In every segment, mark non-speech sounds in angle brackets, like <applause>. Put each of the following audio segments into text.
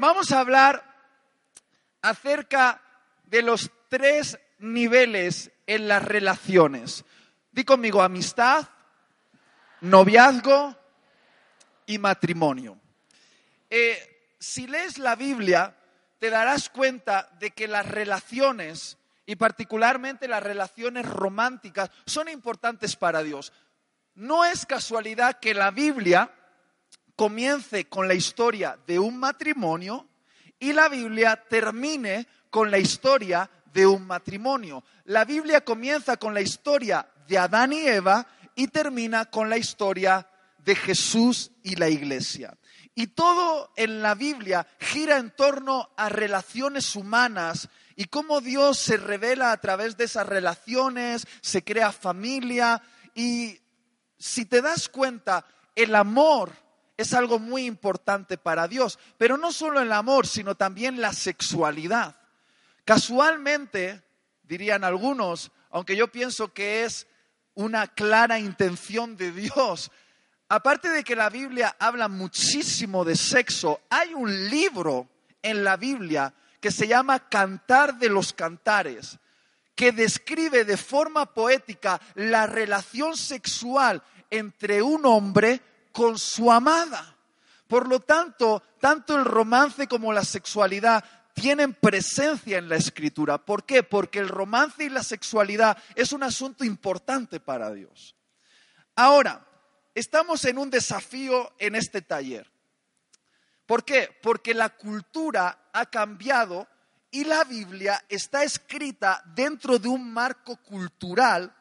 vamos a hablar acerca de los tres niveles en las relaciones. Di conmigo amistad, noviazgo y matrimonio. Eh, si lees la Biblia, te darás cuenta de que las relaciones, y particularmente las relaciones románticas, son importantes para Dios. No es casualidad que la Biblia comience con la historia de un matrimonio y la Biblia termine con la historia de un matrimonio. La Biblia comienza con la historia de Adán y Eva y termina con la historia de Jesús y la iglesia. Y todo en la Biblia gira en torno a relaciones humanas y cómo Dios se revela a través de esas relaciones, se crea familia y si te das cuenta, el amor es algo muy importante para Dios, pero no solo el amor, sino también la sexualidad. Casualmente, dirían algunos, aunque yo pienso que es una clara intención de Dios, aparte de que la Biblia habla muchísimo de sexo, hay un libro en la Biblia que se llama Cantar de los Cantares, que describe de forma poética la relación sexual entre un hombre con su amada. Por lo tanto, tanto el romance como la sexualidad tienen presencia en la escritura. ¿Por qué? Porque el romance y la sexualidad es un asunto importante para Dios. Ahora, estamos en un desafío en este taller. ¿Por qué? Porque la cultura ha cambiado y la Biblia está escrita dentro de un marco cultural,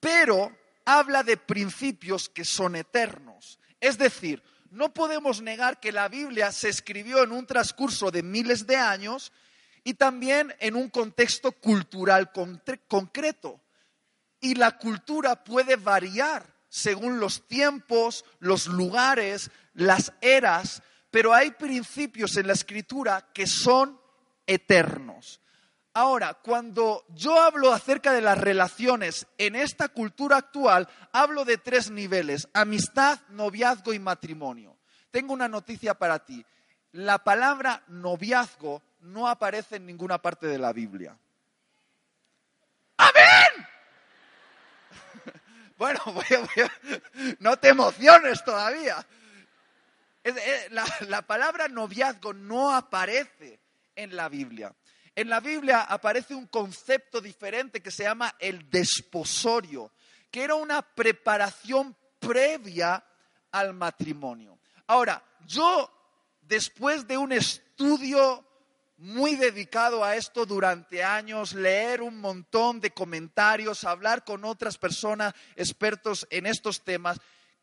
pero habla de principios que son eternos. Es decir, no podemos negar que la Biblia se escribió en un transcurso de miles de años y también en un contexto cultural concreto. Y la cultura puede variar según los tiempos, los lugares, las eras, pero hay principios en la escritura que son eternos. Ahora, cuando yo hablo acerca de las relaciones en esta cultura actual, hablo de tres niveles, amistad, noviazgo y matrimonio. Tengo una noticia para ti. La palabra noviazgo no aparece en ninguna parte de la Biblia. ¡Amén! <laughs> Bueno, <laughs> no te emociones todavía. La, la palabra noviazgo no aparece en la Biblia. En la Biblia aparece un concepto diferente que se llama el desposorio, que era una preparación previa al matrimonio. Ahora, yo, después de un estudio muy dedicado a esto durante años, leer un montón de comentarios, hablar con otras personas expertos en estos temas,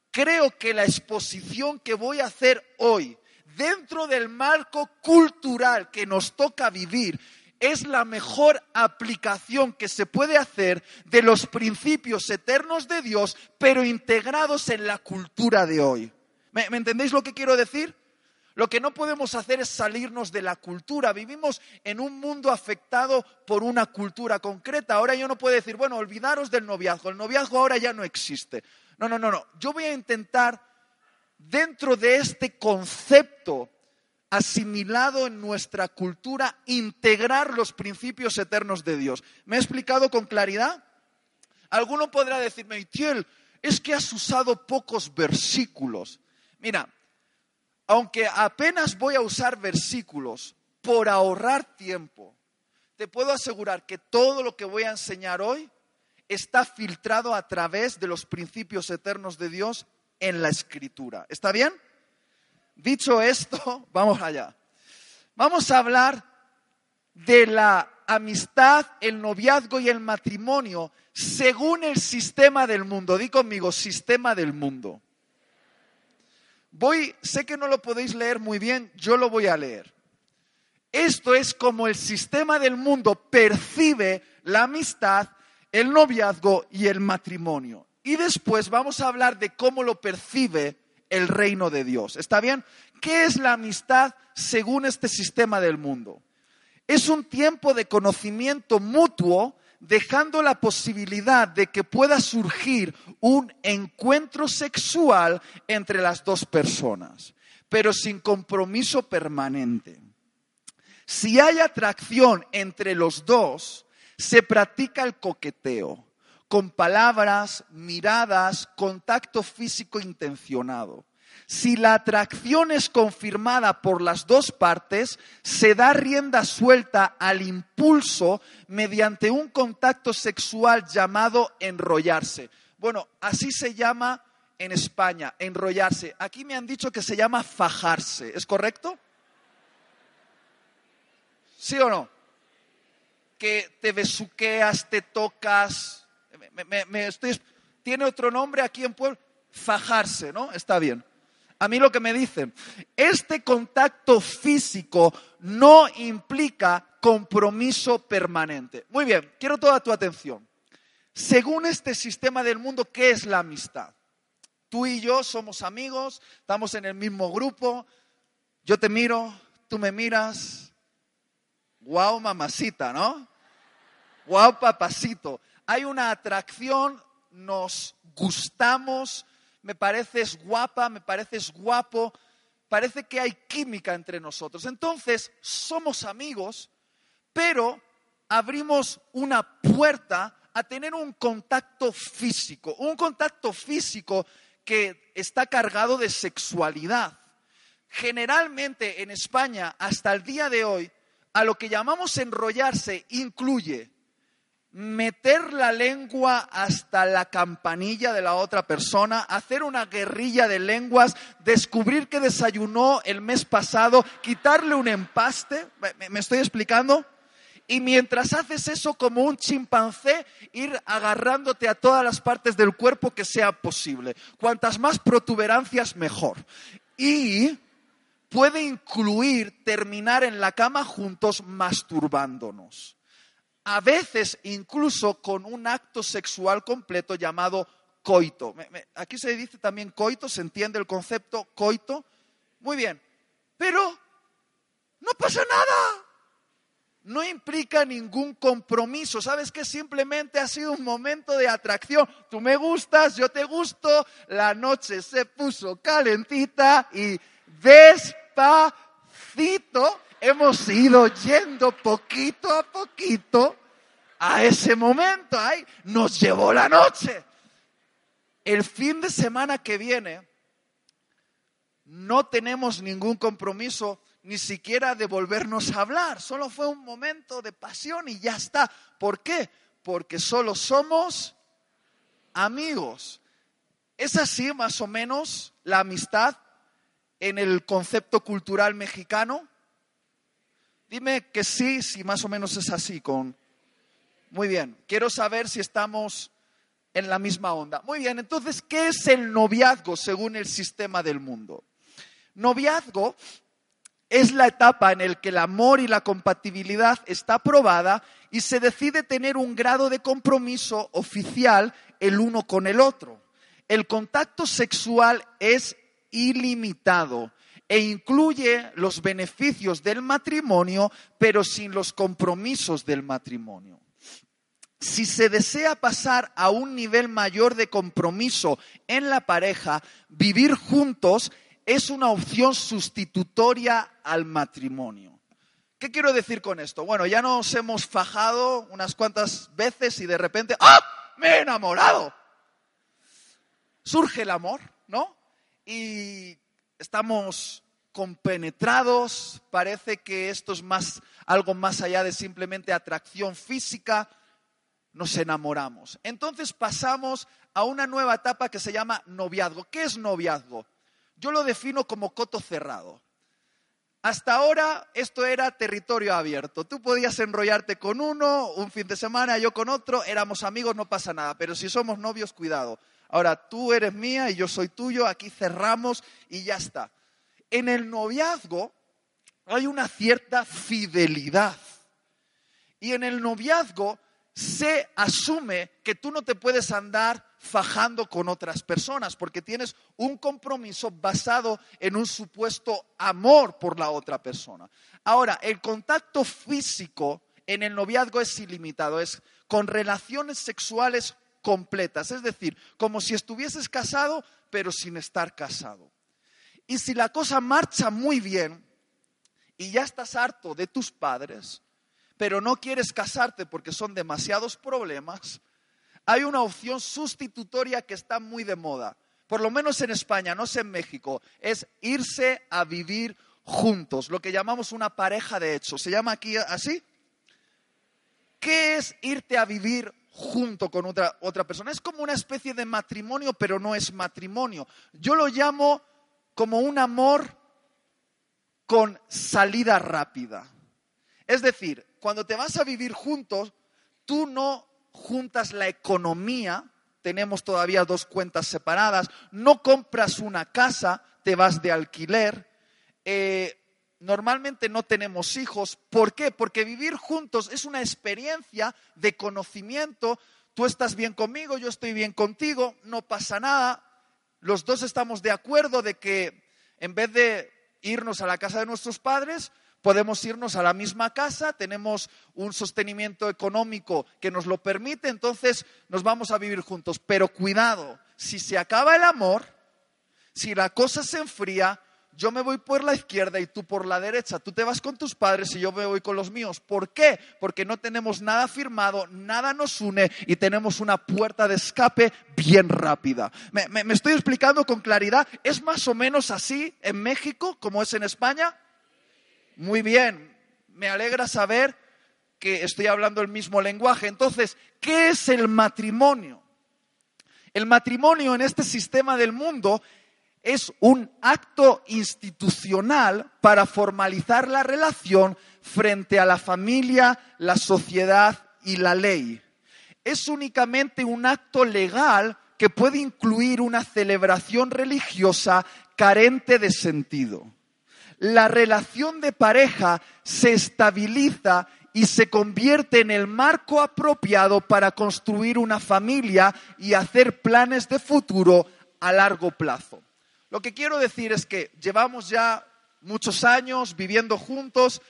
creo que la exposición que voy a hacer hoy, dentro del marco cultural que nos toca vivir, es la mejor aplicación que se puede hacer de los principios eternos de Dios, pero integrados en la cultura de hoy. ¿Me, entendéis lo que quiero decir? Lo que no podemos hacer es salirnos de la cultura. Vivimos en un mundo afectado por una cultura concreta. Ahora yo no puedo decir, bueno, olvidaros del noviazgo. El noviazgo ahora ya no existe. No, no, no, no. Yo voy a intentar, dentro de este concepto asimilado en nuestra cultura, integrar los principios eternos de Dios. ¿Me he explicado con claridad? Alguno podrá decirme, Itiel, es que has usado pocos versículos. Mira, aunque apenas voy a usar versículos por ahorrar tiempo, te puedo asegurar que todo lo que voy a enseñar hoy está filtrado a través de los principios eternos de Dios en la escritura. ¿Está bien? Dicho esto, <laughs> vamos allá. Vamos a hablar de la amistad, el noviazgo y el matrimonio según el sistema del mundo. Di conmigo, sistema del mundo. Voy, sé que no lo podéis leer muy bien, yo lo voy a leer. Esto es como el sistema del mundo percibe la amistad, el noviazgo y el matrimonio. Y después vamos a hablar de cómo lo percibe el reino de Dios. ¿Está bien? ¿Qué es la amistad según este sistema del mundo? Es un tiempo de conocimiento mutuo, dejando la posibilidad de que pueda surgir un encuentro sexual entre las dos personas. pero sin compromiso permanente. Si hay atracción entre los dos, se practica el coqueteo, con palabras, miradas, contacto físico intencionado. Si la atracción es confirmada por las dos partes, se da rienda suelta al impulso mediante un contacto sexual llamado enrollarse. Bueno, así se llama en España, enrollarse. Aquí me han dicho que se llama fajarse, ¿es correcto? ¿Sí o no? Que te besuqueas, te tocas. Tiene otro nombre aquí en Pueblo. Fajarse, ¿no? Está bien. A mí lo que me dicen, este contacto físico no implica compromiso permanente. Muy bien, quiero toda tu atención. Según este sistema del mundo, ¿qué es la amistad? Tú y yo somos amigos, estamos en el mismo grupo, yo te miro, tú me miras, Guau, mamacita, ¿no? Guau, papacito. Hay una atracción, nos gustamos, me pareces guapa, me pareces guapo, parece que hay química entre nosotros. Entonces, somos amigos, pero abrimos una puerta a tener un contacto físico, un contacto físico que está cargado de sexualidad. Generalmente en España, hasta el día de hoy, a lo que llamamos enrollarse incluye meter la lengua hasta la campanilla de la otra persona, hacer una guerrilla de lenguas, descubrir que desayunó el mes pasado, quitarle un empaste, ¿me, estoy explicando? Y mientras haces eso como un chimpancé, ir agarrándote a todas las partes del cuerpo que sea posible. Cuantas más protuberancias, mejor. Y puede incluir terminar en la cama juntos masturbándonos. A veces incluso con un acto sexual completo llamado coito. Aquí se dice también coito, se entiende el concepto coito. Muy bien, pero no pasa nada. No implica ningún compromiso. ¿Sabes que Simplemente ha sido un momento de atracción. Tú me gustas, yo te gusto. La noche se puso calentita y despacito hemos ido yendo poquito a poquito a ese momento. Ay, nos llevó la noche. El fin de semana que viene no tenemos ningún compromiso ni siquiera de volvernos a hablar. Solo fue un momento de pasión y ya está. ¿Por qué? Porque solo somos amigos. ¿Es así más o menos la amistad en el concepto cultural mexicano? Dime que sí, si más o menos es así con... Muy bien, quiero saber si estamos en la misma onda. Muy bien, entonces, ¿qué es el noviazgo según el sistema del mundo? Noviazgo es la etapa en la que el amor y la compatibilidad está probada y se decide tener un grado de compromiso oficial el uno con el otro. El contacto sexual es ilimitado e incluye los beneficios del matrimonio, pero sin los compromisos del matrimonio. Si se desea pasar a un nivel mayor de compromiso en la pareja, vivir juntos es una opción sustitutoria al matrimonio. ¿Qué quiero decir con esto? Bueno, ya nos hemos fajado unas cuantas veces y de repente, ¡ah! Me he enamorado. Surge el amor, ¿no? y estamos compenetrados, parece que esto es más, algo más allá de simplemente atracción física, nos enamoramos. Entonces pasamos a una nueva etapa que se llama noviazgo. ¿Qué es noviazgo? Yo lo defino como coto cerrado. Hasta ahora esto era territorio abierto. Tú podías enrollarte con uno, un fin de semana, yo con otro, éramos amigos, no pasa nada. Pero si somos novios, cuidado. Ahora tú eres mía y yo soy tuyo, aquí cerramos y ya está. En el noviazgo hay una cierta fidelidad. Y en el noviazgo se asume que tú no te puedes andar fajando con otras personas porque tienes un compromiso basado en un supuesto amor por la otra persona. Ahora, el contacto físico en el noviazgo es ilimitado, es con relaciones sexuales completas, es decir, como si estuvieses casado, pero sin estar casado. Y si la cosa marcha muy bien y ya estás harto de tus padres, pero no quieres casarte porque son demasiados problemas, hay una opción sustitutoria que está muy de moda, por lo menos en España, no sé en México, es irse a vivir juntos, lo que llamamos una pareja de hecho. ¿Se llama aquí así? ¿Qué es irte a vivir junto con otra, otra persona? Es como una especie de matrimonio, pero no es matrimonio. Yo lo llamo como un amor con salida rápida. Es decir, cuando te vas a vivir juntos, tú no juntas la economía, tenemos todavía dos cuentas separadas, no compras una casa, te vas de alquiler. Eh, normalmente no tenemos hijos. ¿Por qué? Porque vivir juntos es una experiencia de conocimiento. Tú estás bien conmigo, yo estoy bien contigo, no pasa nada. Los dos estamos de acuerdo de que en vez de irnos a la casa de nuestros padres, podemos irnos a la misma casa, tenemos un sostenimiento económico que nos lo permite, entonces nos vamos a vivir juntos. Pero cuidado, si se acaba el amor, si la cosa se enfría, yo me voy por la izquierda y tú por la derecha. Tú te vas con tus padres y yo me voy con los míos. ¿Por qué? Porque no tenemos nada firmado, nada nos une y tenemos una puerta de escape bien rápida. ¿Me, me estoy explicando con claridad? ¿Es más o menos así en México como es en España? Muy bien, me alegra saber que estoy hablando el mismo lenguaje. Entonces, ¿qué es el matrimonio? El matrimonio en este sistema del mundo es un acto institucional para formalizar la relación frente a la familia, la sociedad y la ley. Es únicamente un acto legal que puede incluir una celebración religiosa carente de sentido la relación de pareja se estabiliza y se convierte en el marco apropiado para construir una familia y hacer planes de futuro a largo plazo. Lo que quiero decir es que llevamos ya muchos años viviendo juntos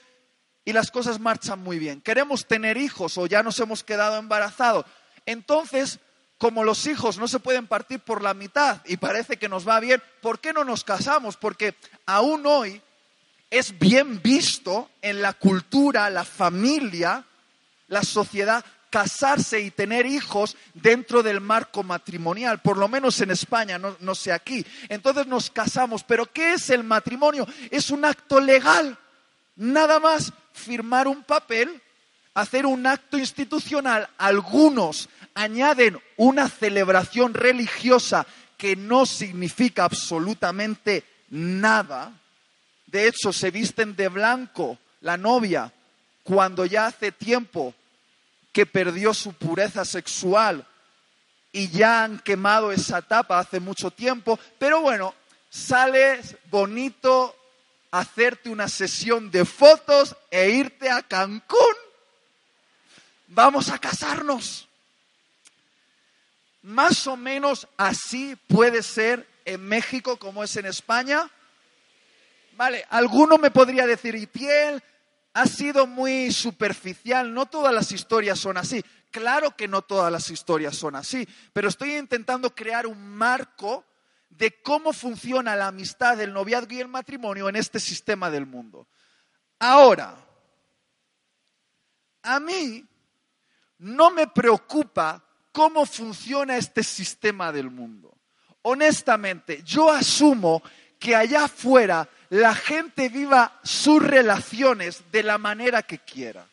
y las cosas marchan muy bien. Queremos tener hijos o ya nos hemos quedado embarazados. Entonces, como los hijos no se pueden partir por la mitad y parece que nos va bien, ¿por qué no nos casamos? Porque aún hoy es bien visto en la cultura, la familia, la sociedad, casarse y tener hijos dentro del marco matrimonial, por lo menos en España, no, sé aquí. Entonces nos casamos, pero ¿qué es el matrimonio? Es un acto legal, nada más firmar un papel, hacer un acto institucional. Algunos añaden una celebración religiosa que no significa absolutamente nada de hecho, se visten de blanco la novia cuando ya hace tiempo que perdió su pureza sexual y ya han quemado esa etapa hace mucho tiempo. Pero bueno, sale bonito hacerte una sesión de fotos e irte a Cancún. Vamos a casarnos. Más o menos así puede ser en México como es en España. Vale, alguno me podría decir, y piel, ha sido muy superficial, no todas las historias son así. Claro que no todas las historias son así, pero estoy intentando crear un marco de cómo funciona la amistad, el noviazgo y el matrimonio en este sistema del mundo. Ahora, a mí no me preocupa cómo funciona este sistema del mundo. Honestamente, yo asumo que allá afuera la gente viva sus relaciones de la manera que quiera.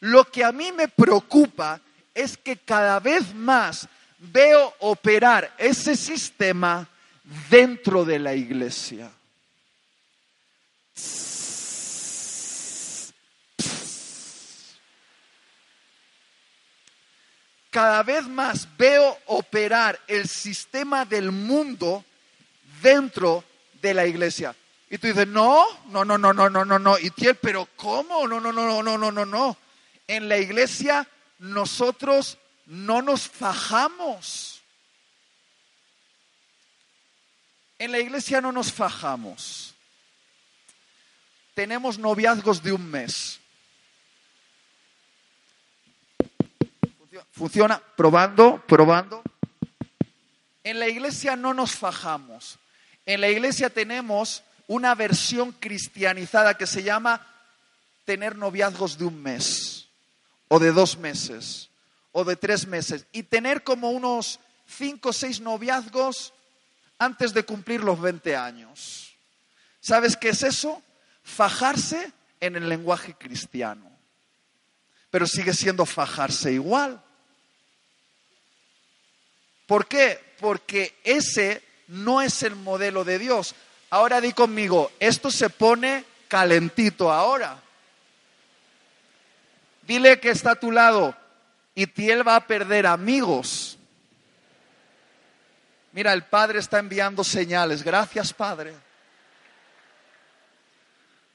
Lo que a mí me preocupa es que cada vez más veo operar ese sistema dentro de la iglesia. Cada vez más veo operar el sistema del mundo dentro de la iglesia. Y tú dices, no, no, no, no, no, no, no, no. Y tiel, pero ¿cómo? No, no, no, no, no, no, no, no. En la iglesia nosotros no nos fajamos. En la iglesia no nos fajamos. Tenemos noviazgos de un mes. Funciona, probando, probando. En la iglesia no nos fajamos. En la iglesia tenemos una versión cristianizada que se llama tener noviazgos de un mes, o de dos meses, o de tres meses, y tener como unos cinco o seis noviazgos antes de cumplir los 20 años. ¿Sabes qué es eso? Fajarse en el lenguaje cristiano. Pero sigue siendo fajarse igual. ¿Por qué? Porque ese no es el modelo de Dios. Ahora di conmigo, esto se pone calentito ahora. Dile que está a tu lado y Tiel va a perder amigos. Mira, el Padre está enviando señales. Gracias, Padre.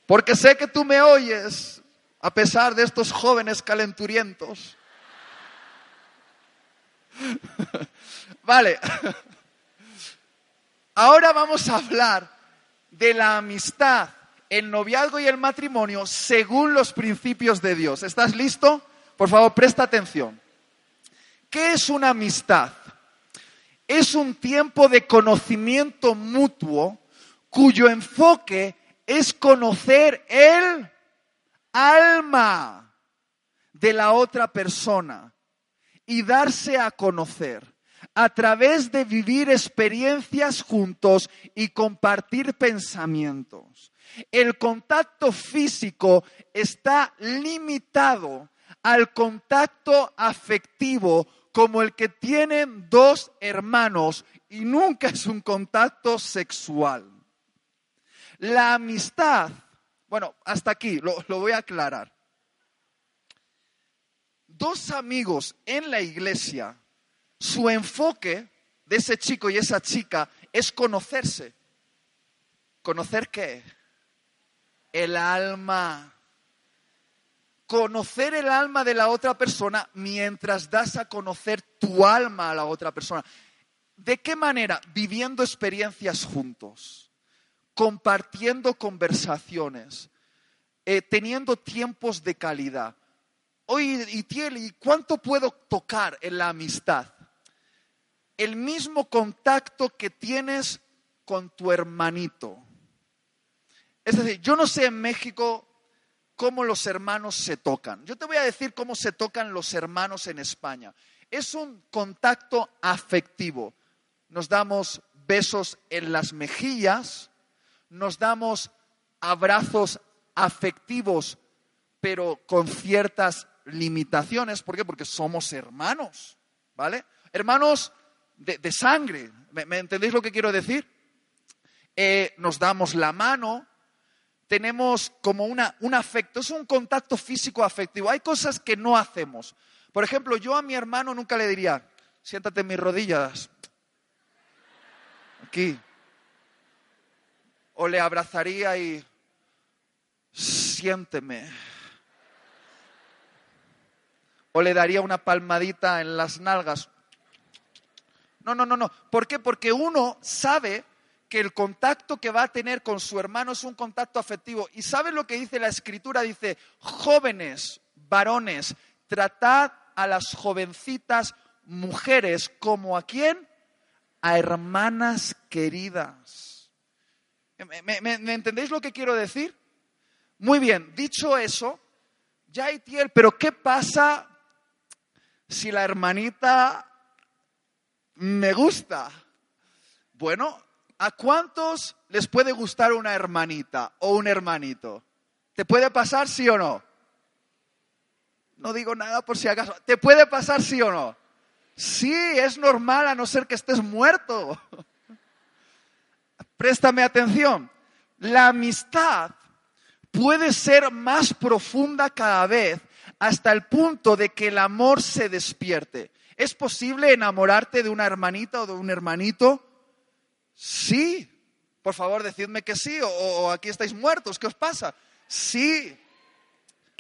Porque sé que tú me oyes a pesar de estos jóvenes calenturientos. <laughs> vale. <laughs> Ahora vamos a hablar de la amistad, el noviazgo y el matrimonio según los principios de Dios. ¿Estás listo? Por favor, presta atención. ¿Qué es una amistad? Es un tiempo de conocimiento mutuo cuyo enfoque es conocer el alma de la otra persona y darse a conocer a través de vivir experiencias juntos y compartir pensamientos. El contacto físico está limitado al contacto afectivo como el que tienen dos hermanos y nunca es un contacto sexual. La amistad, bueno, hasta aquí lo, voy a aclarar. Dos amigos en la iglesia su enfoque de ese chico y esa chica es conocerse. ¿Conocer qué? El alma. Conocer el alma de la otra persona mientras das a conocer tu alma a la otra persona. ¿De qué manera? Viviendo experiencias juntos, compartiendo conversaciones, eh, teniendo tiempos de calidad. Oye, ¿y cuánto puedo tocar en la amistad? El mismo contacto que tienes con tu hermanito. Es decir, yo no sé en México cómo los hermanos se tocan. Yo te voy a decir cómo se tocan los hermanos en España. Es un contacto afectivo. Nos damos besos en las mejillas, nos damos abrazos afectivos, pero con ciertas limitaciones. ¿Por qué? Porque somos hermanos, ¿vale? Hermanos de, sangre. ¿Me, entendéis lo que quiero decir? Eh, nos damos la mano, tenemos como una, un afecto, es un contacto físico afectivo. Hay cosas que no hacemos. Por ejemplo, yo a mi hermano nunca le diría, siéntate en mis rodillas, aquí. O le abrazaría y siénteme. O le daría una palmadita en las nalgas. No, no, no, no. ¿Por qué? Porque uno sabe que el contacto que va a tener con su hermano es un contacto afectivo. ¿Y sabe lo que dice la escritura? Dice, jóvenes, varones, tratad a las jovencitas mujeres como a quién? A hermanas queridas. ¿Me, entendéis lo que quiero decir? Muy bien, dicho eso, ya hay tiel, pero ¿qué pasa si la hermanita me gusta. Bueno, ¿a cuántos les puede gustar una hermanita o un hermanito? ¿Te puede pasar sí o no? No digo nada por si acaso. ¿Te puede pasar sí o no? Sí, es normal a no ser que estés muerto. <laughs> Préstame atención. La amistad puede ser más profunda cada vez hasta el punto de que el amor se despierte. ¿Es posible enamorarte de una hermanita o de un hermanito? Sí. Por favor, decidme que sí o, aquí estáis muertos. ¿Qué os pasa? Sí.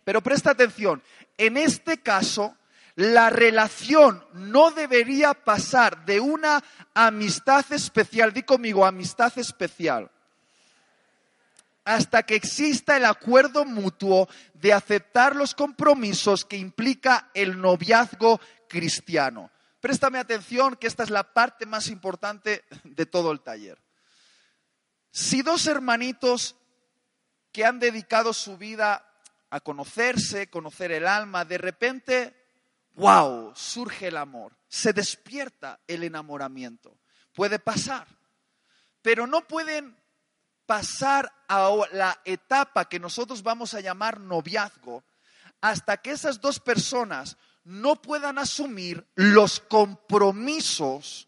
Pero presta atención. En este caso, la relación no debería pasar de una amistad especial, di conmigo, amistad especial, hasta que exista el acuerdo mutuo de aceptar los compromisos que implica el noviazgo cristiano. Préstame atención que esta es la parte más importante de todo el taller. Si dos hermanitos que han dedicado su vida a conocerse, conocer el alma, de repente, wow, surge el amor, se despierta el enamoramiento. Puede pasar, pero no pueden pasar a la etapa que nosotros vamos a llamar noviazgo hasta que esas dos personas no puedan asumir los compromisos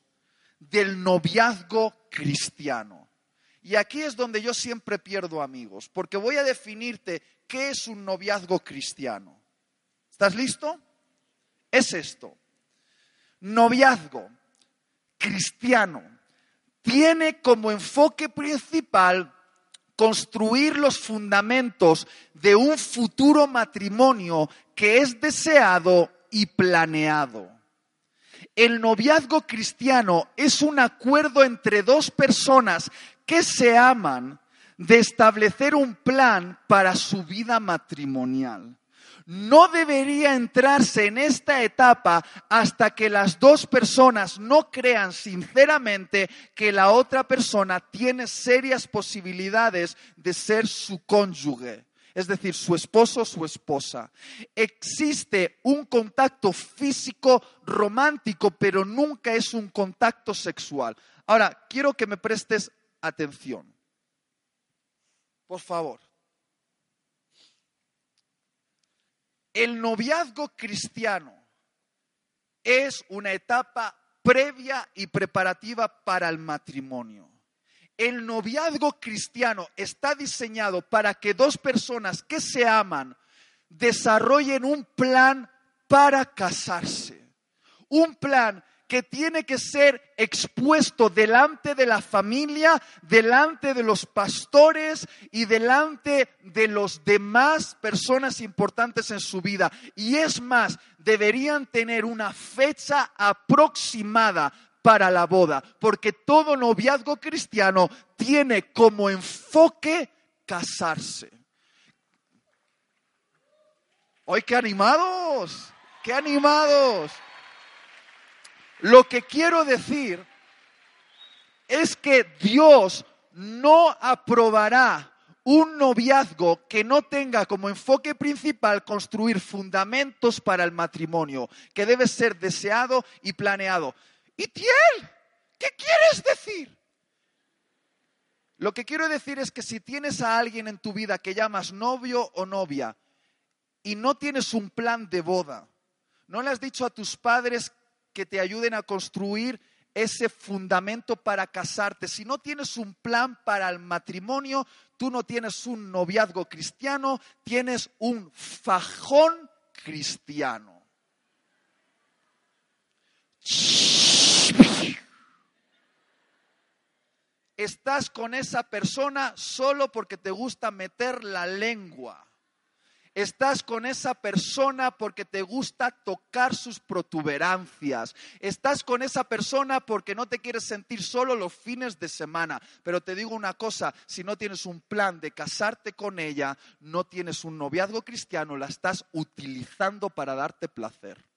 del noviazgo cristiano. Y aquí es donde yo siempre pierdo amigos, porque voy a definirte qué es un noviazgo cristiano. ¿Estás listo? Es esto. Noviazgo cristiano tiene como enfoque principal construir los fundamentos de un futuro matrimonio que es deseado y planeado. El noviazgo cristiano es un acuerdo entre dos personas que se aman de establecer un plan para su vida matrimonial. No debería entrarse en esta etapa hasta que las dos personas no crean sinceramente que la otra persona tiene serias posibilidades de ser su cónyuge es decir, su esposo, su esposa. Existe un contacto físico romántico, pero nunca es un contacto sexual. Ahora, quiero que me prestes atención. Por favor. El noviazgo cristiano es una etapa previa y preparativa para el matrimonio el noviazgo cristiano está diseñado para que dos personas que se aman desarrollen un plan para casarse. Un plan que tiene que ser expuesto delante de la familia, delante de los pastores y delante de los demás personas importantes en su vida. Y es más, deberían tener una fecha aproximada para la boda, porque todo noviazgo cristiano tiene como enfoque casarse. ¡Hoy qué animados! ¡Qué animados! Lo que quiero decir es que Dios no aprobará un noviazgo que no tenga como enfoque principal construir fundamentos para el matrimonio, que debe ser deseado y planeado. ¿Y Tiel? ¿Qué quieres decir? Lo que quiero decir es que si tienes a alguien en tu vida que llamas novio o novia y no tienes un plan de boda, no le has dicho a tus padres que te ayuden a construir ese fundamento para casarte, si no tienes un plan para el matrimonio, tú no tienes un noviazgo cristiano, tienes un fajón cristiano. Estás con esa persona solo porque te gusta meter la lengua. Estás con esa persona porque te gusta tocar sus protuberancias. Estás con esa persona porque no te quieres sentir solo los fines de semana. Pero te digo una cosa, si no tienes un plan de casarte con ella, no tienes un noviazgo cristiano, la estás utilizando para darte placer.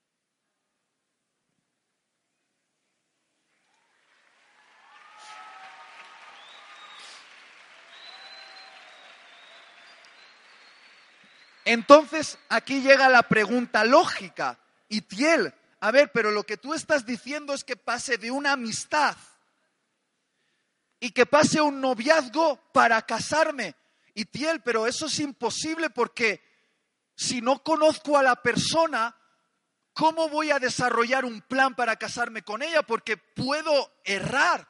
Entonces aquí llega la pregunta lógica. Y Tiel, a ver, pero lo que tú estás diciendo es que pase de una amistad y que pase un noviazgo para casarme. Y Tiel, pero eso es imposible porque si no conozco a la persona, ¿cómo voy a desarrollar un plan para casarme con ella? Porque puedo errar.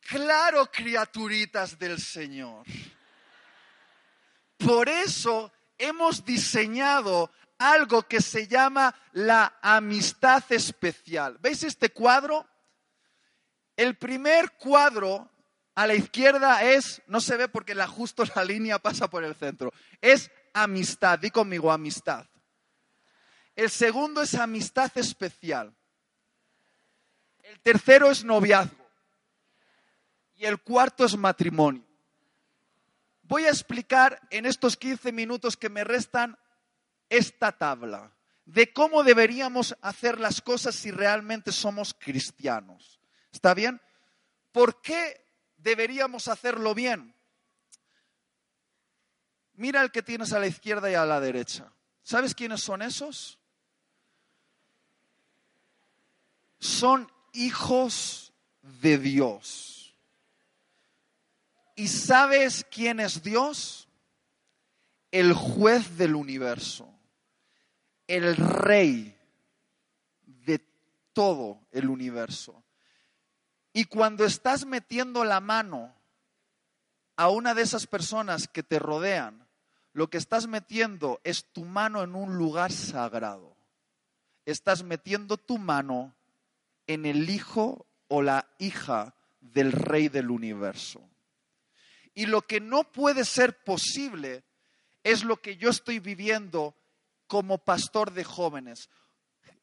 Claro, criaturitas del Señor. Por eso hemos diseñado algo que se llama la amistad especial. ¿Veis este cuadro? El primer cuadro a la izquierda es, no se ve porque la, justo la línea pasa por el centro, es amistad, di conmigo amistad. El segundo es amistad especial. El tercero es noviazgo. Y el cuarto es matrimonio voy a explicar en estos 15 minutos que me restan esta tabla de cómo deberíamos hacer las cosas si realmente somos cristianos. ¿Está bien? ¿Por qué deberíamos hacerlo bien. Mira el que tienes a la izquierda y a la derecha. ¿Sabes quiénes son esos? Son hijos de Dios. ¿Y sabes quién es Dios? El juez del universo, el rey de todo el universo. Y cuando estás metiendo la mano a una de esas personas que te rodean, lo que estás metiendo es tu mano en un lugar sagrado. Estás metiendo tu mano en el hijo o la hija del rey del universo. Y lo que no puede ser posible es lo que yo estoy viviendo como pastor de jóvenes.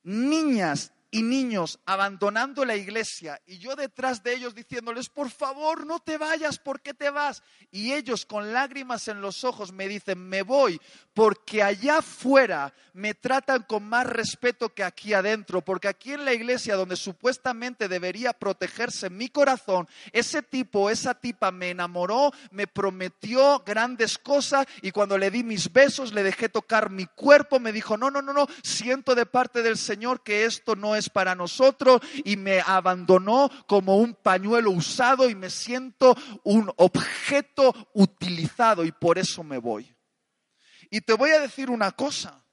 Niñas y niños abandonando la iglesia y yo detrás de ellos diciéndoles, por favor, no te vayas, ¿por qué te vas? Y ellos con lágrimas en los ojos me dicen, me voy porque allá afuera me tratan con más respeto que aquí adentro, porque aquí en la iglesia donde supuestamente debería protegerse mi corazón, ese tipo, esa tipa me enamoró, me prometió grandes cosas y cuando le di mis besos, le dejé tocar mi cuerpo, me dijo, no, no, no, no, siento de parte del Señor que esto no es para nosotros y me abandonó como un pañuelo usado y me siento un objeto utilizado y por eso me voy. Y te voy a decir una cosa,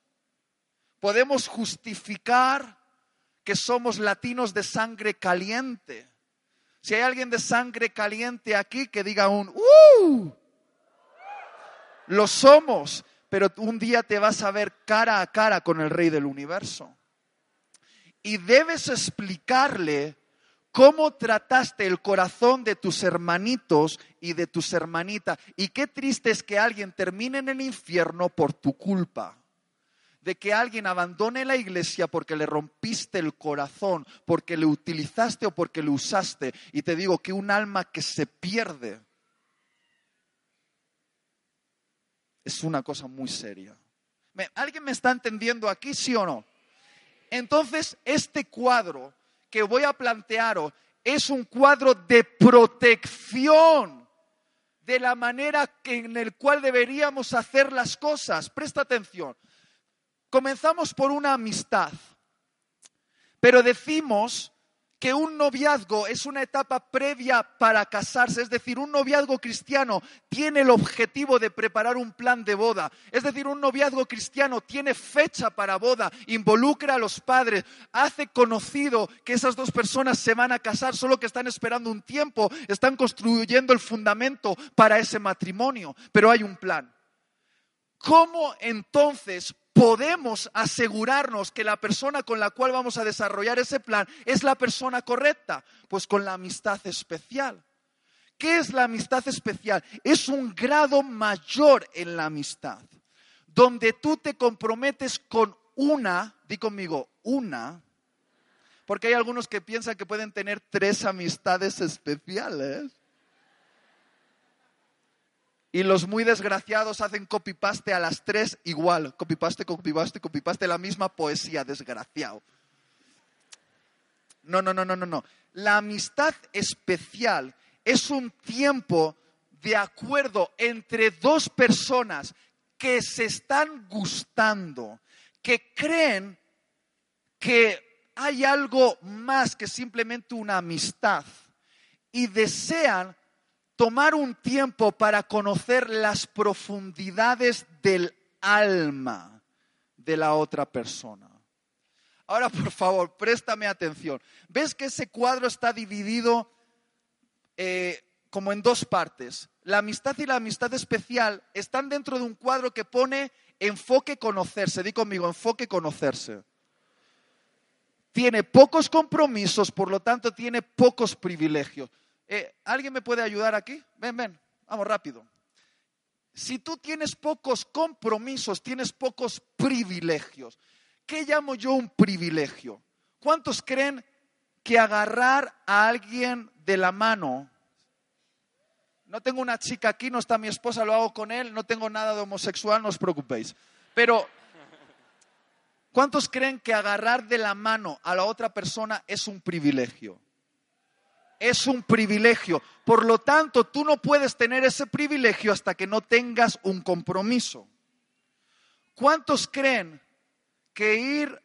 podemos justificar que somos latinos de sangre caliente. Si hay alguien de sangre caliente aquí, que diga un ¡Uh! Lo somos, pero un día te vas a ver cara a cara con el Rey del Universo y debes explicarle cómo trataste el corazón de tus hermanitos y de tus hermanitas. Y qué triste es que alguien termine en el infierno por tu culpa. De que alguien abandone la iglesia porque le rompiste el corazón, porque le utilizaste o porque le usaste. Y te digo que un alma que se pierde es una cosa muy seria. ¿Alguien me está entendiendo aquí, sí o no? Entonces, este cuadro que voy a plantearos es un cuadro de protección de la manera en el cual deberíamos hacer las cosas. Presta atención. Comenzamos por una amistad, pero decimos que un noviazgo es una etapa previa para casarse, es decir, un noviazgo cristiano tiene el objetivo de preparar un plan de boda, es decir, un noviazgo cristiano tiene fecha para boda, involucra a los padres, hace conocido que esas dos personas se van a casar, solo que están esperando un tiempo, están construyendo el fundamento para ese matrimonio, pero hay un plan. ¿Cómo entonces podemos asegurarnos que la persona con la cual vamos a desarrollar ese plan es la persona correcta? Pues con la amistad especial. ¿Qué es la amistad especial? Es un grado mayor en la amistad, donde tú te comprometes con una, di conmigo, una, porque hay algunos que piensan que pueden tener tres amistades especiales. Y los muy desgraciados hacen copy-paste a las tres igual. Copy-paste, copy-paste, copy-paste, la misma poesía, desgraciado. No, no, no, no, no, no. La amistad especial es un tiempo de acuerdo entre dos personas que se están gustando, que creen que hay algo más que simplemente una amistad y desean tomar un tiempo para conocer las profundidades del alma de la otra persona. Ahora, por favor, préstame atención. ¿Ves que ese cuadro está dividido eh, como en dos partes? La amistad y la amistad especial están dentro de un cuadro que pone enfoque conocerse. Di conmigo, enfoque conocerse. Tiene pocos compromisos, por lo tanto tiene pocos privilegios. Eh, ¿Alguien me puede ayudar aquí? Ven, ven, vamos rápido. Si tú tienes pocos compromisos, tienes pocos privilegios. ¿Qué llamo yo un privilegio? ¿Cuántos creen que agarrar a alguien de la mano? No tengo una chica aquí, no está mi esposa, lo hago con él, no tengo nada de homosexual, no os preocupéis. Pero, ¿cuántos creen que agarrar de la mano a la otra persona es un privilegio? Es un privilegio. Por lo tanto, tú no puedes tener ese privilegio hasta que no tengas un compromiso. ¿Cuántos creen que ir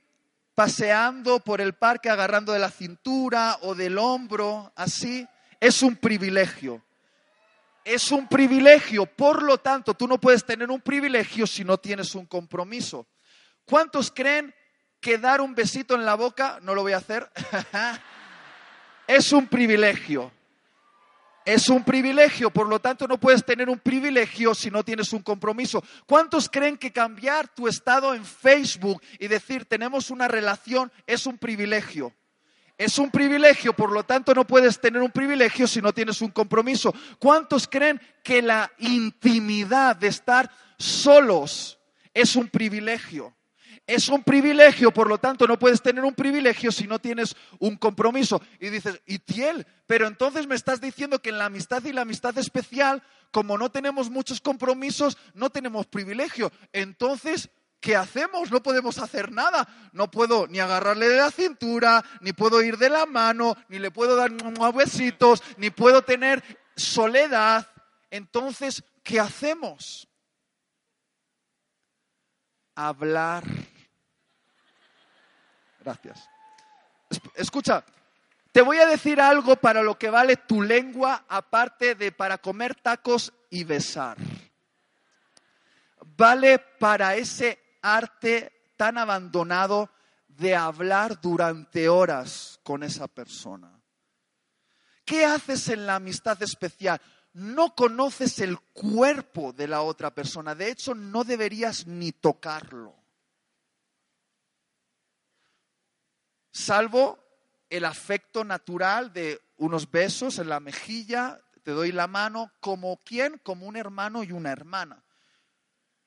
paseando por el parque agarrando de la cintura o del hombro, así, es un privilegio? Es un privilegio, por lo tanto, tú no puedes tener un privilegio si no tienes un compromiso. ¿Cuántos creen que dar un besito en la boca, no lo voy a hacer, <laughs> es un privilegio? Es un privilegio, por lo tanto no puedes tener un privilegio si no tienes un compromiso. ¿Cuántos creen que cambiar tu estado en Facebook y decir tenemos una relación es un privilegio? Es un privilegio, por lo tanto no puedes tener un privilegio si no tienes un compromiso. ¿Cuántos creen que la intimidad de estar solos es un privilegio? Es un privilegio, por lo tanto no puedes tener un privilegio si no tienes un compromiso. Y dices, y Tiel, pero entonces me estás diciendo que en la amistad y la amistad especial, como no tenemos muchos compromisos, no tenemos privilegio. Entonces, ¿qué hacemos? No podemos hacer nada. No puedo ni agarrarle de la cintura, ni puedo ir de la mano, ni le puedo dar besitos, ni puedo tener soledad. Entonces, ¿qué hacemos? Hablar Gracias. Escucha, te voy a decir algo para lo que vale tu lengua, aparte de para comer tacos y besar. Vale para ese arte tan abandonado de hablar durante horas con esa persona. ¿Qué haces en la amistad especial? No conoces el cuerpo de la otra persona. De hecho, no deberías ni tocarlo. Salvo el afecto natural de unos besos en la mejilla, te doy la mano, como quién, como un hermano y una hermana.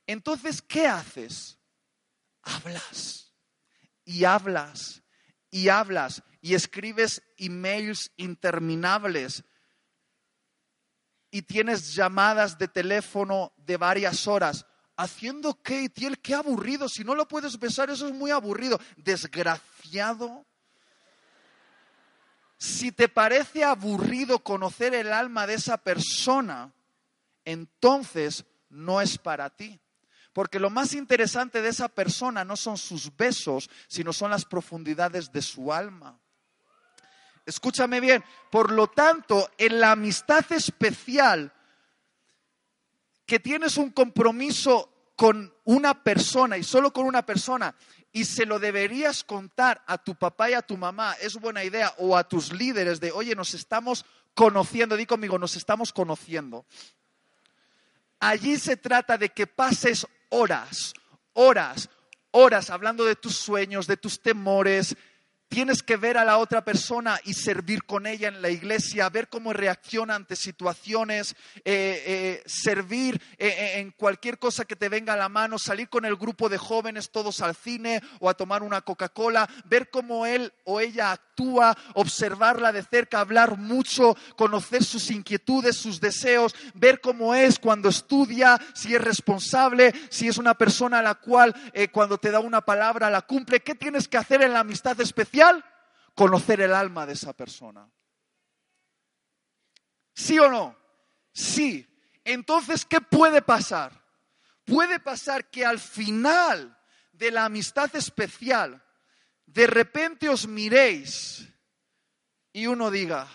Entonces, ¿qué haces? Hablas y hablas y hablas y escribes emails interminables y tienes llamadas de teléfono de varias horas ¿Haciendo qué, Tiel? Qué aburrido. Si no lo puedes besar, eso es muy aburrido. Desgraciado. Si te parece aburrido conocer el alma de esa persona, entonces no es para ti. Porque lo más interesante de esa persona no son sus besos, sino son las profundidades de su alma. Escúchame bien. Por lo tanto, en la amistad especial que tienes un compromiso con una persona y solo con una persona y se lo deberías contar a tu papá y a tu mamá, es buena idea, o a tus líderes de, oye, nos estamos conociendo, di conmigo, nos estamos conociendo. Allí se trata de que pases horas, horas, horas hablando de tus sueños, de tus temores, Tienes que ver a la otra persona y servir con ella en la iglesia, ver cómo reacciona ante situaciones, eh, eh, servir eh, en cualquier cosa que te venga a la mano, salir con el grupo de jóvenes todos al cine o a tomar una Coca-Cola, ver cómo él o ella actúa, observarla de cerca, hablar mucho, conocer sus inquietudes, sus deseos, ver cómo es cuando estudia, si es responsable, si es una persona a la cual cuando te da una palabra la cumple. ¿Qué tienes que hacer en la amistad especial? conocer el alma de esa persona. ¿Sí o no? Sí. Entonces, ¿qué puede pasar? Puede pasar que al final de la amistad especial, de repente os miréis y uno diga,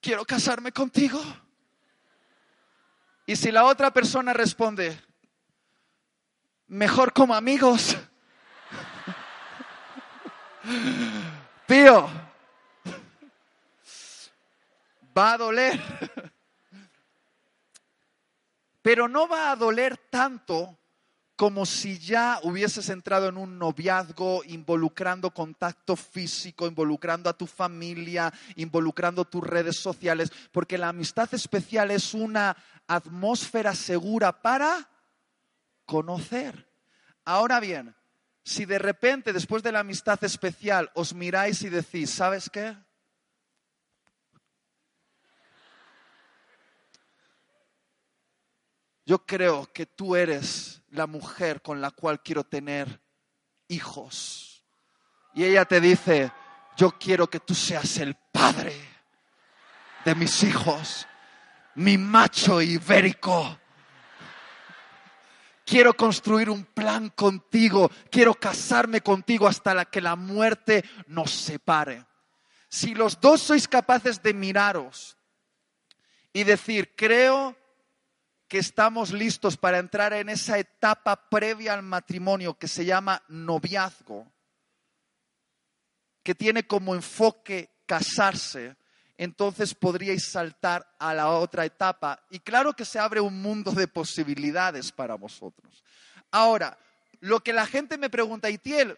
quiero casarme contigo. Y si la otra persona responde, mejor como amigos. <laughs> Tío, va a doler. Pero no va a doler tanto como si ya hubieses entrado en un noviazgo, involucrando contacto físico, involucrando a tu familia, involucrando tus redes sociales, porque la amistad especial es una atmósfera segura para conocer. Ahora bien, si de repente después de la amistad especial os miráis y decís, ¿sabes qué? Yo creo que tú eres la mujer con la cual quiero tener hijos Y ella te dice, yo quiero que tú seas el padre de mis hijos, mi macho ibérico. Quiero construir un plan contigo, quiero casarme contigo hasta que la muerte nos separe. Si los dos sois capaces de miraros y decir, creo que estamos listos para entrar en esa etapa previa al matrimonio que se llama noviazgo, que tiene como enfoque casarse, entonces podríais saltar a la otra etapa. Y claro que se abre un mundo de posibilidades para vosotros. Ahora, lo que la gente me pregunta, Itiel,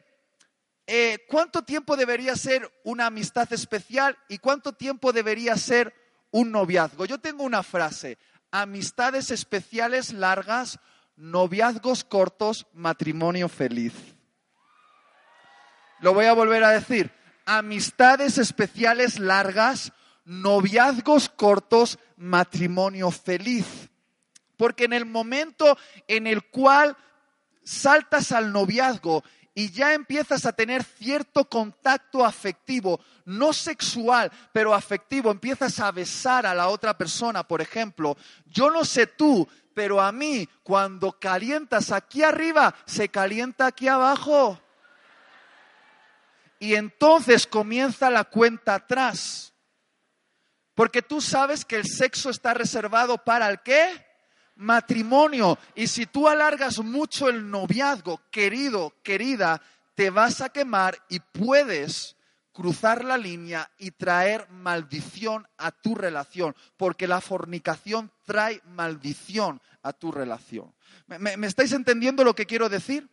eh, ¿cuánto tiempo debería ser una amistad especial y cuánto tiempo debería ser un noviazgo? Yo tengo una frase, amistades especiales largas, noviazgos cortos, matrimonio feliz. Lo voy a volver a decir. Amistades especiales largas, noviazgos cortos, matrimonio feliz. Porque en el momento en el cual saltas al noviazgo y ya empiezas a tener cierto contacto afectivo, no sexual, pero afectivo, empiezas a besar a la otra persona, por ejemplo, yo no sé tú, pero a mí cuando calientas aquí arriba, se calienta aquí abajo. Y entonces comienza la cuenta atrás. Porque tú sabes que el sexo está reservado para el qué? Matrimonio. Y si tú alargas mucho el noviazgo, querido, querida, te vas a quemar y puedes cruzar la línea y traer maldición a tu relación, porque la fornicación trae maldición a tu relación. ¿Me, estáis entendiendo lo que quiero decir?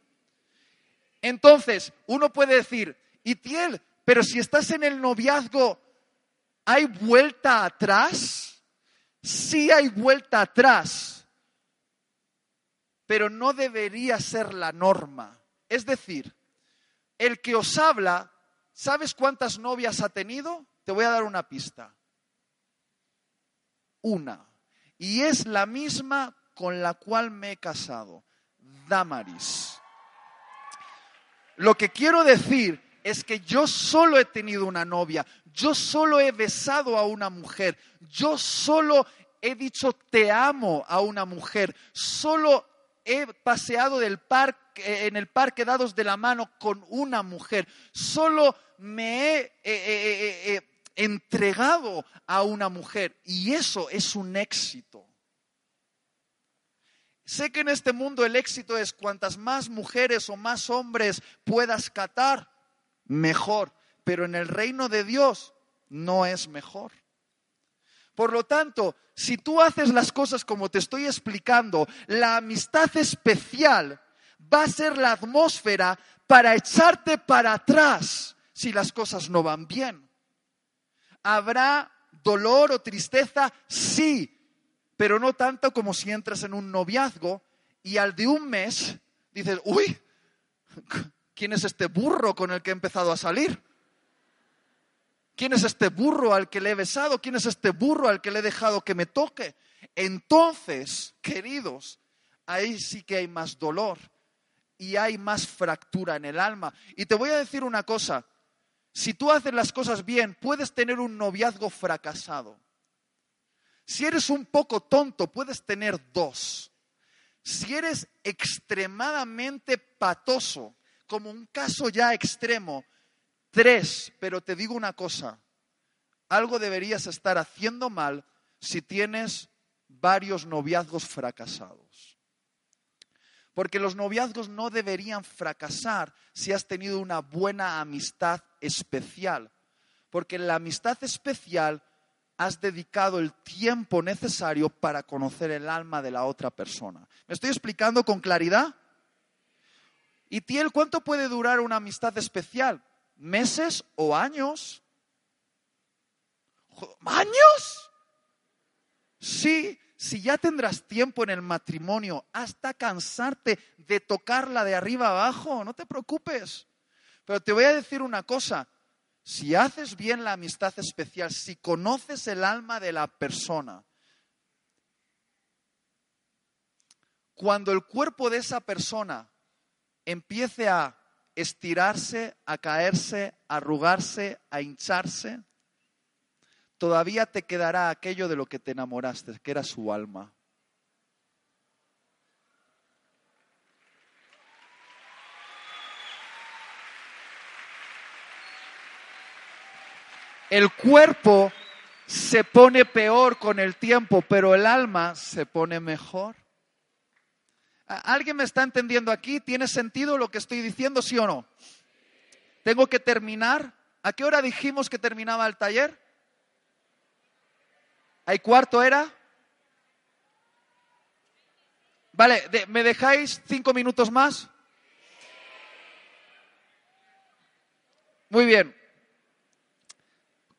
Entonces, uno puede decir, Itiel, pero si estás en el noviazgo, ¿Hay vuelta atrás? Sí hay vuelta atrás, pero no debería ser la norma. Es decir, el que os habla, ¿sabes cuántas novias ha tenido? Te voy a dar una pista. Una. Y es la misma con la cual me he casado, Damaris. Lo que quiero decir es que yo solo he tenido una novia, yo solo he besado a una mujer, yo solo he dicho te amo a una mujer, solo he paseado del parque, en el parque dados de la mano con una mujer, solo me he entregado a una mujer y eso es un éxito. Sé que en este mundo el éxito es cuantas más mujeres o más hombres puedas catar mejor, pero en el reino de Dios no es mejor. Por lo tanto, si tú haces las cosas como te estoy explicando, la amistad especial va a ser la atmósfera para echarte para atrás si las cosas no van bien. ¿Habrá dolor o tristeza? Sí, pero no tanto como si entras en un noviazgo y al de un mes dices, uy, ¿quién es este burro con el que he empezado a salir? ¿Quién es este burro al que le he besado? ¿Quién es este burro al que le he dejado que me toque? Entonces, queridos, ahí sí que hay más dolor y hay más fractura en el alma. Y te voy a decir una cosa, si tú haces las cosas bien, puedes tener un noviazgo fracasado. Si eres un poco tonto, puedes tener dos. Si eres extremadamente patoso, como un caso ya extremo, tres, pero te digo una cosa, algo deberías estar haciendo mal si tienes varios noviazgos fracasados. Porque los noviazgos no deberían fracasar si has tenido una buena amistad especial. Porque en la amistad especial has dedicado el tiempo necesario para conocer el alma de la otra persona. ¿Me estoy explicando con claridad? ¿Y Tiel, cuánto puede durar una amistad especial? ¿Meses o años? ¿Años? Sí, si ya tendrás tiempo en el matrimonio hasta cansarte de tocarla de arriba abajo, no te preocupes. Pero te voy a decir una cosa, si haces bien la amistad especial, si conoces el alma de la persona, cuando el cuerpo de esa persona empiece a estirarse, a caerse, a arrugarse, a hincharse, todavía te quedará aquello de lo que te enamoraste, que era su alma. El cuerpo se pone peor con el tiempo, pero el alma se pone mejor. ¿Alguien me está entendiendo aquí? ¿Tiene sentido lo que estoy diciendo, sí o no? ¿Tengo que terminar? ¿A qué hora dijimos que terminaba el taller? ¿Hay cuarto era? Vale, ¿me dejáis cinco minutos más? Muy bien.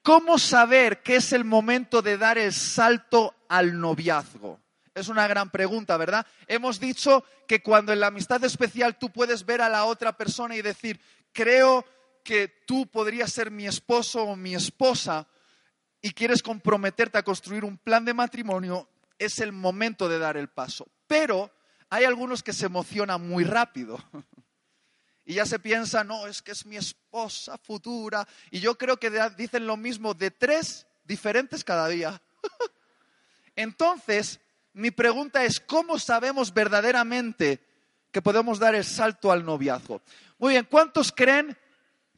¿Cómo saber qué es el momento de dar el salto al noviazgo? Es una gran pregunta, ¿verdad? Hemos dicho que cuando en la amistad especial tú puedes ver a la otra persona y decir, creo que tú podrías ser mi esposo o mi esposa y quieres comprometerte a construir un plan de matrimonio, es el momento de dar el paso. Pero hay algunos que se emocionan muy rápido. <laughs> y ya se piensa, no, es que es mi esposa futura. Y yo creo que dicen lo mismo de tres diferentes cada día. <laughs> Entonces, mi pregunta es, ¿cómo sabemos verdaderamente que podemos dar el salto al noviazgo? Muy bien, ¿cuántos creen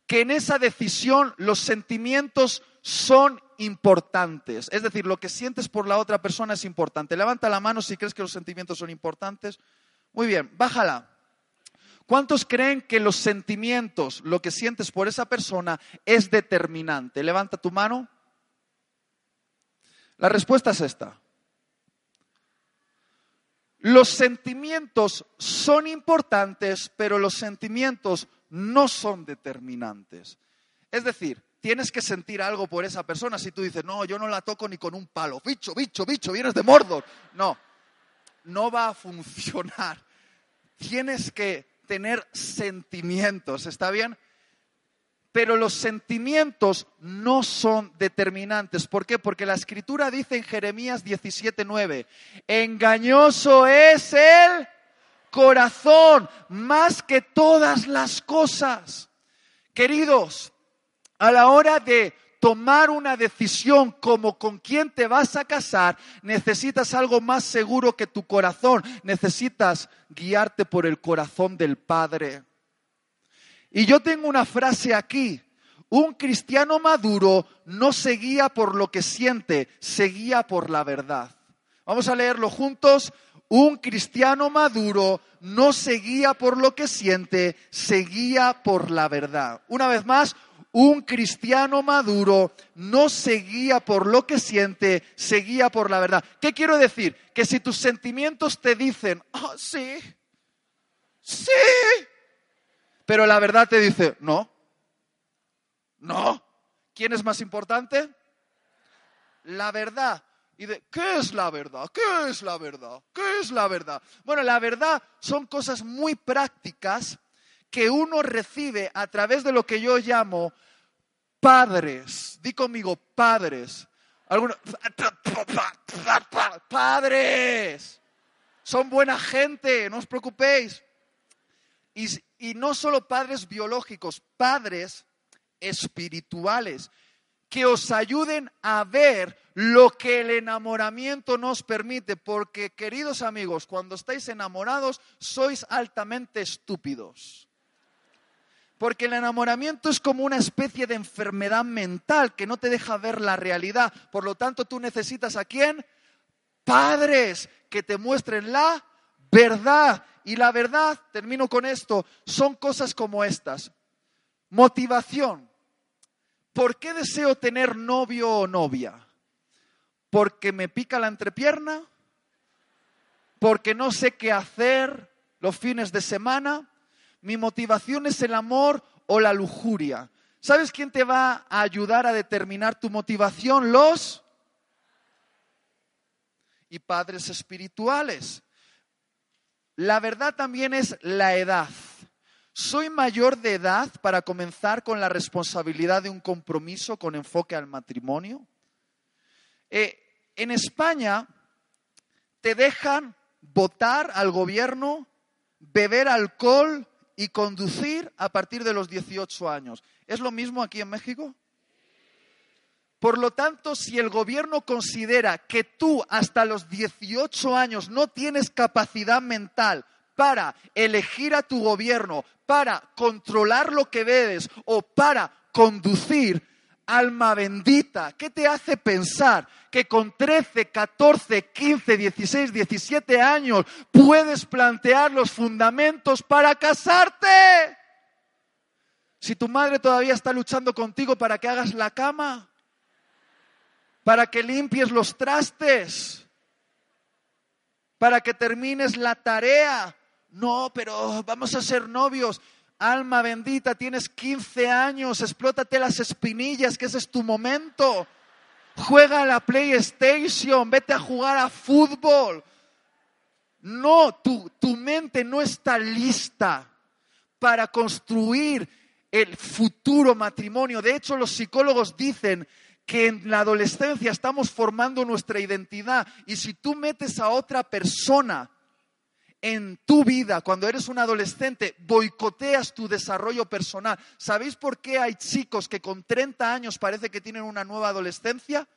que en esa decisión los sentimientos son importantes? Es decir, lo que sientes por la otra persona es importante. Levanta la mano si crees que los sentimientos son importantes. Muy bien, bájala. ¿Cuántos creen que los sentimientos, lo que sientes por esa persona, es determinante? Levanta tu mano. La respuesta es esta. Los sentimientos son importantes, pero los sentimientos no son determinantes. Es decir, tienes que sentir algo por esa persona. Si tú dices, no, yo no la toco ni con un palo, bicho, bicho, bicho, vienes de Mordor. No, no va a funcionar. Tienes que tener sentimientos, ¿está bien? Pero los sentimientos no son determinantes. ¿Por qué? Porque la escritura dice en Jeremías 17:9, engañoso es el corazón más que todas las cosas. Queridos, a la hora de tomar una decisión como con quién te vas a casar, necesitas algo más seguro que tu corazón. Necesitas guiarte por el corazón del Padre. Y yo tengo una frase aquí. Un cristiano maduro no se guía por lo que siente, se guía por la verdad. Vamos a leerlo juntos. Un cristiano maduro no se guía por lo que siente, se guía por la verdad. Una vez más, un cristiano maduro no se guía por lo que siente, se guía por la verdad. ¿Qué quiero decir? Que si tus sentimientos te dicen, ah, sí, sí, pero la verdad te dice, no, no. ¿Quién es más importante? La verdad. Y de, ¿qué es la verdad? ¿Qué es la verdad? ¿Qué es la verdad? Bueno, la verdad son cosas muy prácticas que uno recibe a través de lo que yo llamo padres. Di conmigo, padres. Algunos, padres. Son buena gente, no os preocupéis. Y, no solo padres biológicos, padres espirituales que os ayuden a ver lo que el enamoramiento nos permite, porque queridos amigos, cuando estáis enamorados sois altamente estúpidos. Porque el enamoramiento es como una especie de enfermedad mental que no te deja ver la realidad. Por lo tanto, tú necesitas a quién? Padres que te muestren la verdad. Y la verdad, termino con esto, son cosas como estas. Motivación. ¿Por qué deseo tener novio o novia? ¿Porque me pica la entrepierna? ¿Porque no sé qué hacer los fines de semana? mi motivación es el amor o la lujuria. ¿Sabes quién te va a ayudar a determinar tu motivación? Los y padres espirituales. La verdad también es la edad. ¿Soy mayor de edad para comenzar con la responsabilidad de un compromiso con enfoque al matrimonio? Eh, en España te dejan votar al gobierno, beber alcohol y conducir a partir de los 18 años. ¿Es lo mismo aquí en México? Por lo tanto, si el gobierno considera que tú hasta los 18 años no tienes capacidad mental para elegir a tu gobierno, para controlar lo que bebes o para conducir, alma bendita, ¿qué te hace pensar que con 13, 14, 15, 16, 17 años puedes plantear los fundamentos para casarte? Si tu madre todavía está luchando contigo para que hagas la cama, para que limpies los trastes, para que termines la tarea. No, pero vamos a ser novios. Alma bendita, tienes 15 años, explótate las espinillas, que ese es tu momento. Juega a la PlayStation, vete a jugar a fútbol. No, tu, tu mente no está lista para construir el futuro matrimonio. De hecho, los psicólogos dicen que en la adolescencia estamos formando nuestra identidad y si tú metes a otra persona en tu vida, cuando eres un adolescente, boicoteas tu desarrollo personal. ¿Sabéis por qué hay chicos que con 30 años parece que tienen una nueva adolescencia?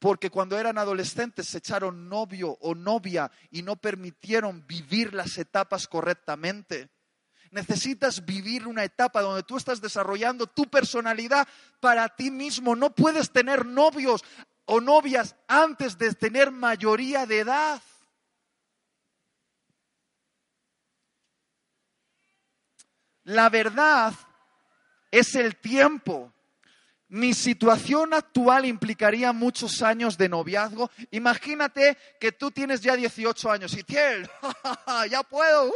Porque cuando eran adolescentes se echaron novio o novia y no permitieron vivir las etapas correctamente. Necesitas vivir una etapa donde tú estás desarrollando tu personalidad para ti mismo. No puedes tener novios o novias antes de tener mayoría de edad. La verdad es el tiempo. Mi situación actual implicaría muchos años de noviazgo. Imagínate que tú tienes ya 18 años y tienes, <laughs> ya puedo,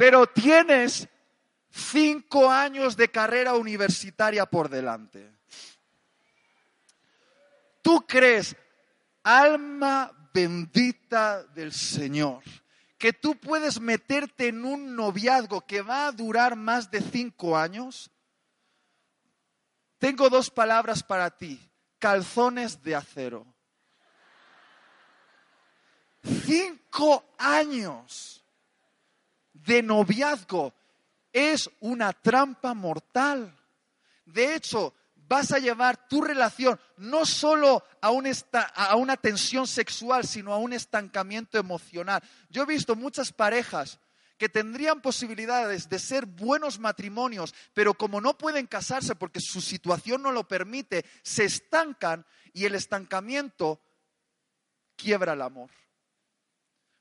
pero tienes cinco años de carrera universitaria por delante. ¿Tú crees, alma bendita del Señor, que tú puedes meterte en un noviazgo que va a durar más de cinco años? Tengo dos palabras para ti, calzones de acero. Cinco años de noviazgo es una trampa mortal. De hecho, vas a llevar tu relación no solo a, una tensión sexual, sino a un estancamiento emocional. Yo he visto muchas parejas que tendrían posibilidades de ser buenos matrimonios, pero como no pueden casarse porque su situación no lo permite, se estancan y el estancamiento quiebra el amor.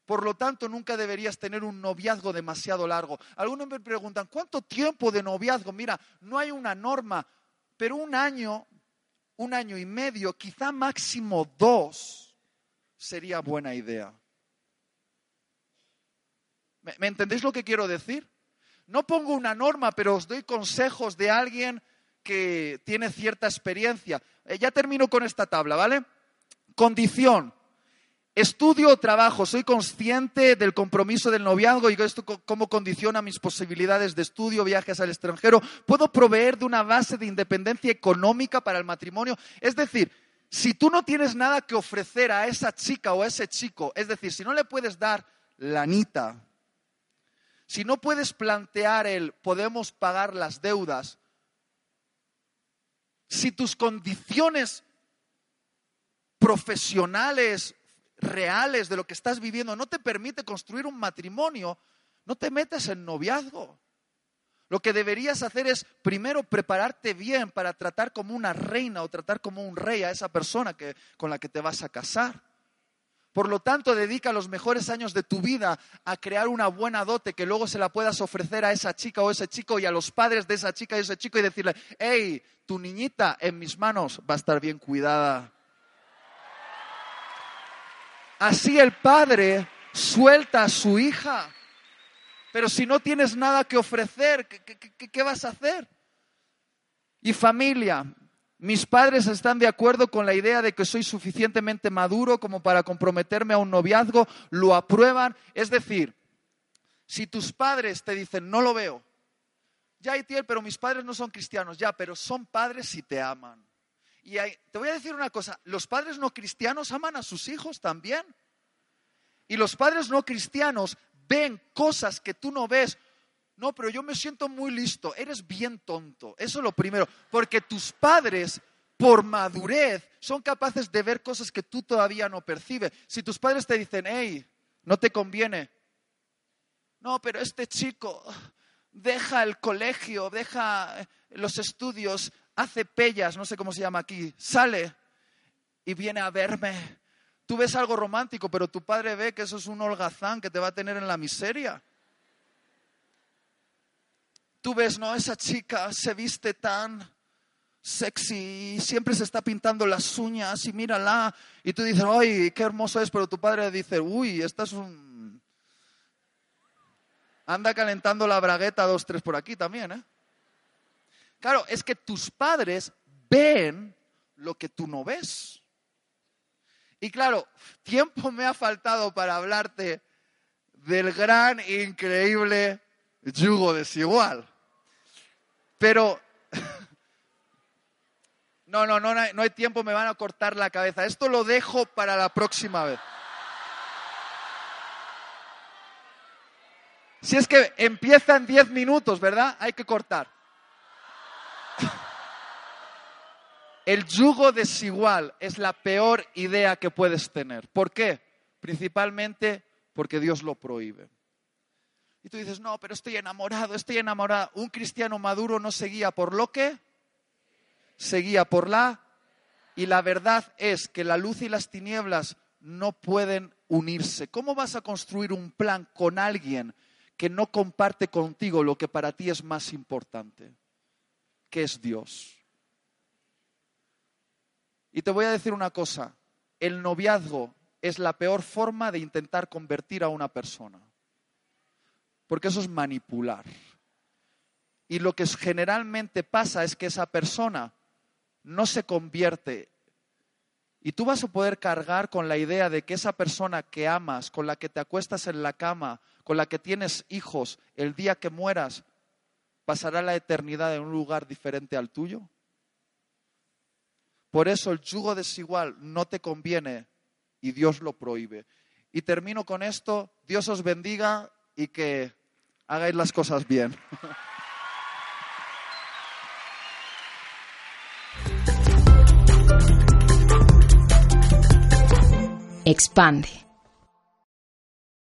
Por lo tanto, nunca deberías tener un noviazgo demasiado largo. Algunos me preguntan, ¿cuánto tiempo de noviazgo? Mira, no hay una norma pero un año, un año y medio, quizá máximo dos, sería buena idea. ¿Me, entendéis lo que quiero decir? No pongo una norma, pero os doy consejos de alguien que tiene cierta experiencia. Eh, ya termino con esta tabla, ¿vale? Condición. Estudio o trabajo, soy consciente del compromiso del noviazgo y esto cómo condiciona mis posibilidades de estudio, viajes al extranjero. Puedo proveer de una base de independencia económica para el matrimonio. Es decir, si tú no tienes nada que ofrecer a esa chica o a ese chico, es decir, si no le puedes dar la anita, si no puedes plantear el podemos pagar las deudas, si tus condiciones profesionales reales de lo que estás viviendo no te permite construir un matrimonio, no te metes en noviazgo. Lo que deberías hacer es primero prepararte bien para tratar como una reina o tratar como un rey a esa persona que, con la que te vas a casar. Por lo tanto, dedica los mejores años de tu vida a crear una buena dote que luego se la puedas ofrecer a esa chica o ese chico y a los padres de esa chica y ese chico y decirle, hey, tu niñita en mis manos va a estar bien cuidada. Así el padre suelta a su hija. Pero si no tienes nada que ofrecer, ¿qué, vas a hacer? Y familia, mis padres están de acuerdo con la idea de que soy suficientemente maduro como para comprometerme a un noviazgo, lo aprueban. Es decir, si tus padres te dicen, no lo veo, ya, Itiel, pero mis padres no son cristianos, ya, pero son padres y te aman. Y te voy a decir una cosa, los padres no cristianos aman a sus hijos también. Y los padres no cristianos ven cosas que tú no ves. No, pero yo me siento muy listo. Eres bien tonto. Eso es lo primero. Porque tus padres, por madurez, son capaces de ver cosas que tú todavía no percibes. Si tus padres te dicen, hey, no te conviene. No, pero este chico deja el colegio, deja los estudios, hace pellas, no sé cómo se llama aquí, sale y viene a verme. Tú ves algo romántico, pero tu padre ve que eso es un holgazán que te va a tener en la miseria. Tú ves, no, esa chica se viste tan sexy y siempre se está pintando las uñas y mírala. Y tú dices, ay, qué hermoso es, pero tu padre dice, uy, esta es un... Anda calentando la bragueta dos, tres por aquí también, ¿eh? Claro, es que tus padres ven lo que tú no ves. Y claro, tiempo me ha faltado para hablarte del gran, increíble yugo desigual. Pero, <laughs> no, no, no, no hay tiempo, me van a cortar la cabeza. Esto lo dejo para la próxima vez. Si es que empieza en 10 minutos, ¿verdad? Hay que cortar. El yugo desigual es la peor idea que puedes tener. ¿Por qué? Principalmente porque Dios lo prohíbe. Y tú dices, no, pero estoy enamorado, estoy enamorado. Un cristiano maduro no seguía por lo que, seguía por la... Y la verdad es que la luz y las tinieblas no pueden unirse. ¿Cómo vas a construir un plan con alguien que no comparte contigo lo que para ti es más importante? Que es Dios. Y te voy a decir una cosa, el noviazgo es la peor forma de intentar convertir a una persona, porque eso es manipular. Y lo que generalmente pasa es que esa persona no se convierte. Y tú vas a poder cargar con la idea de que esa persona que amas, con la que te acuestas en la cama, con la que tienes hijos, el día que mueras, pasará la eternidad en un lugar diferente al tuyo. Por eso el yugo desigual no te conviene y Dios lo prohíbe. Y termino con esto. Dios os bendiga y que hagáis las cosas bien. Expande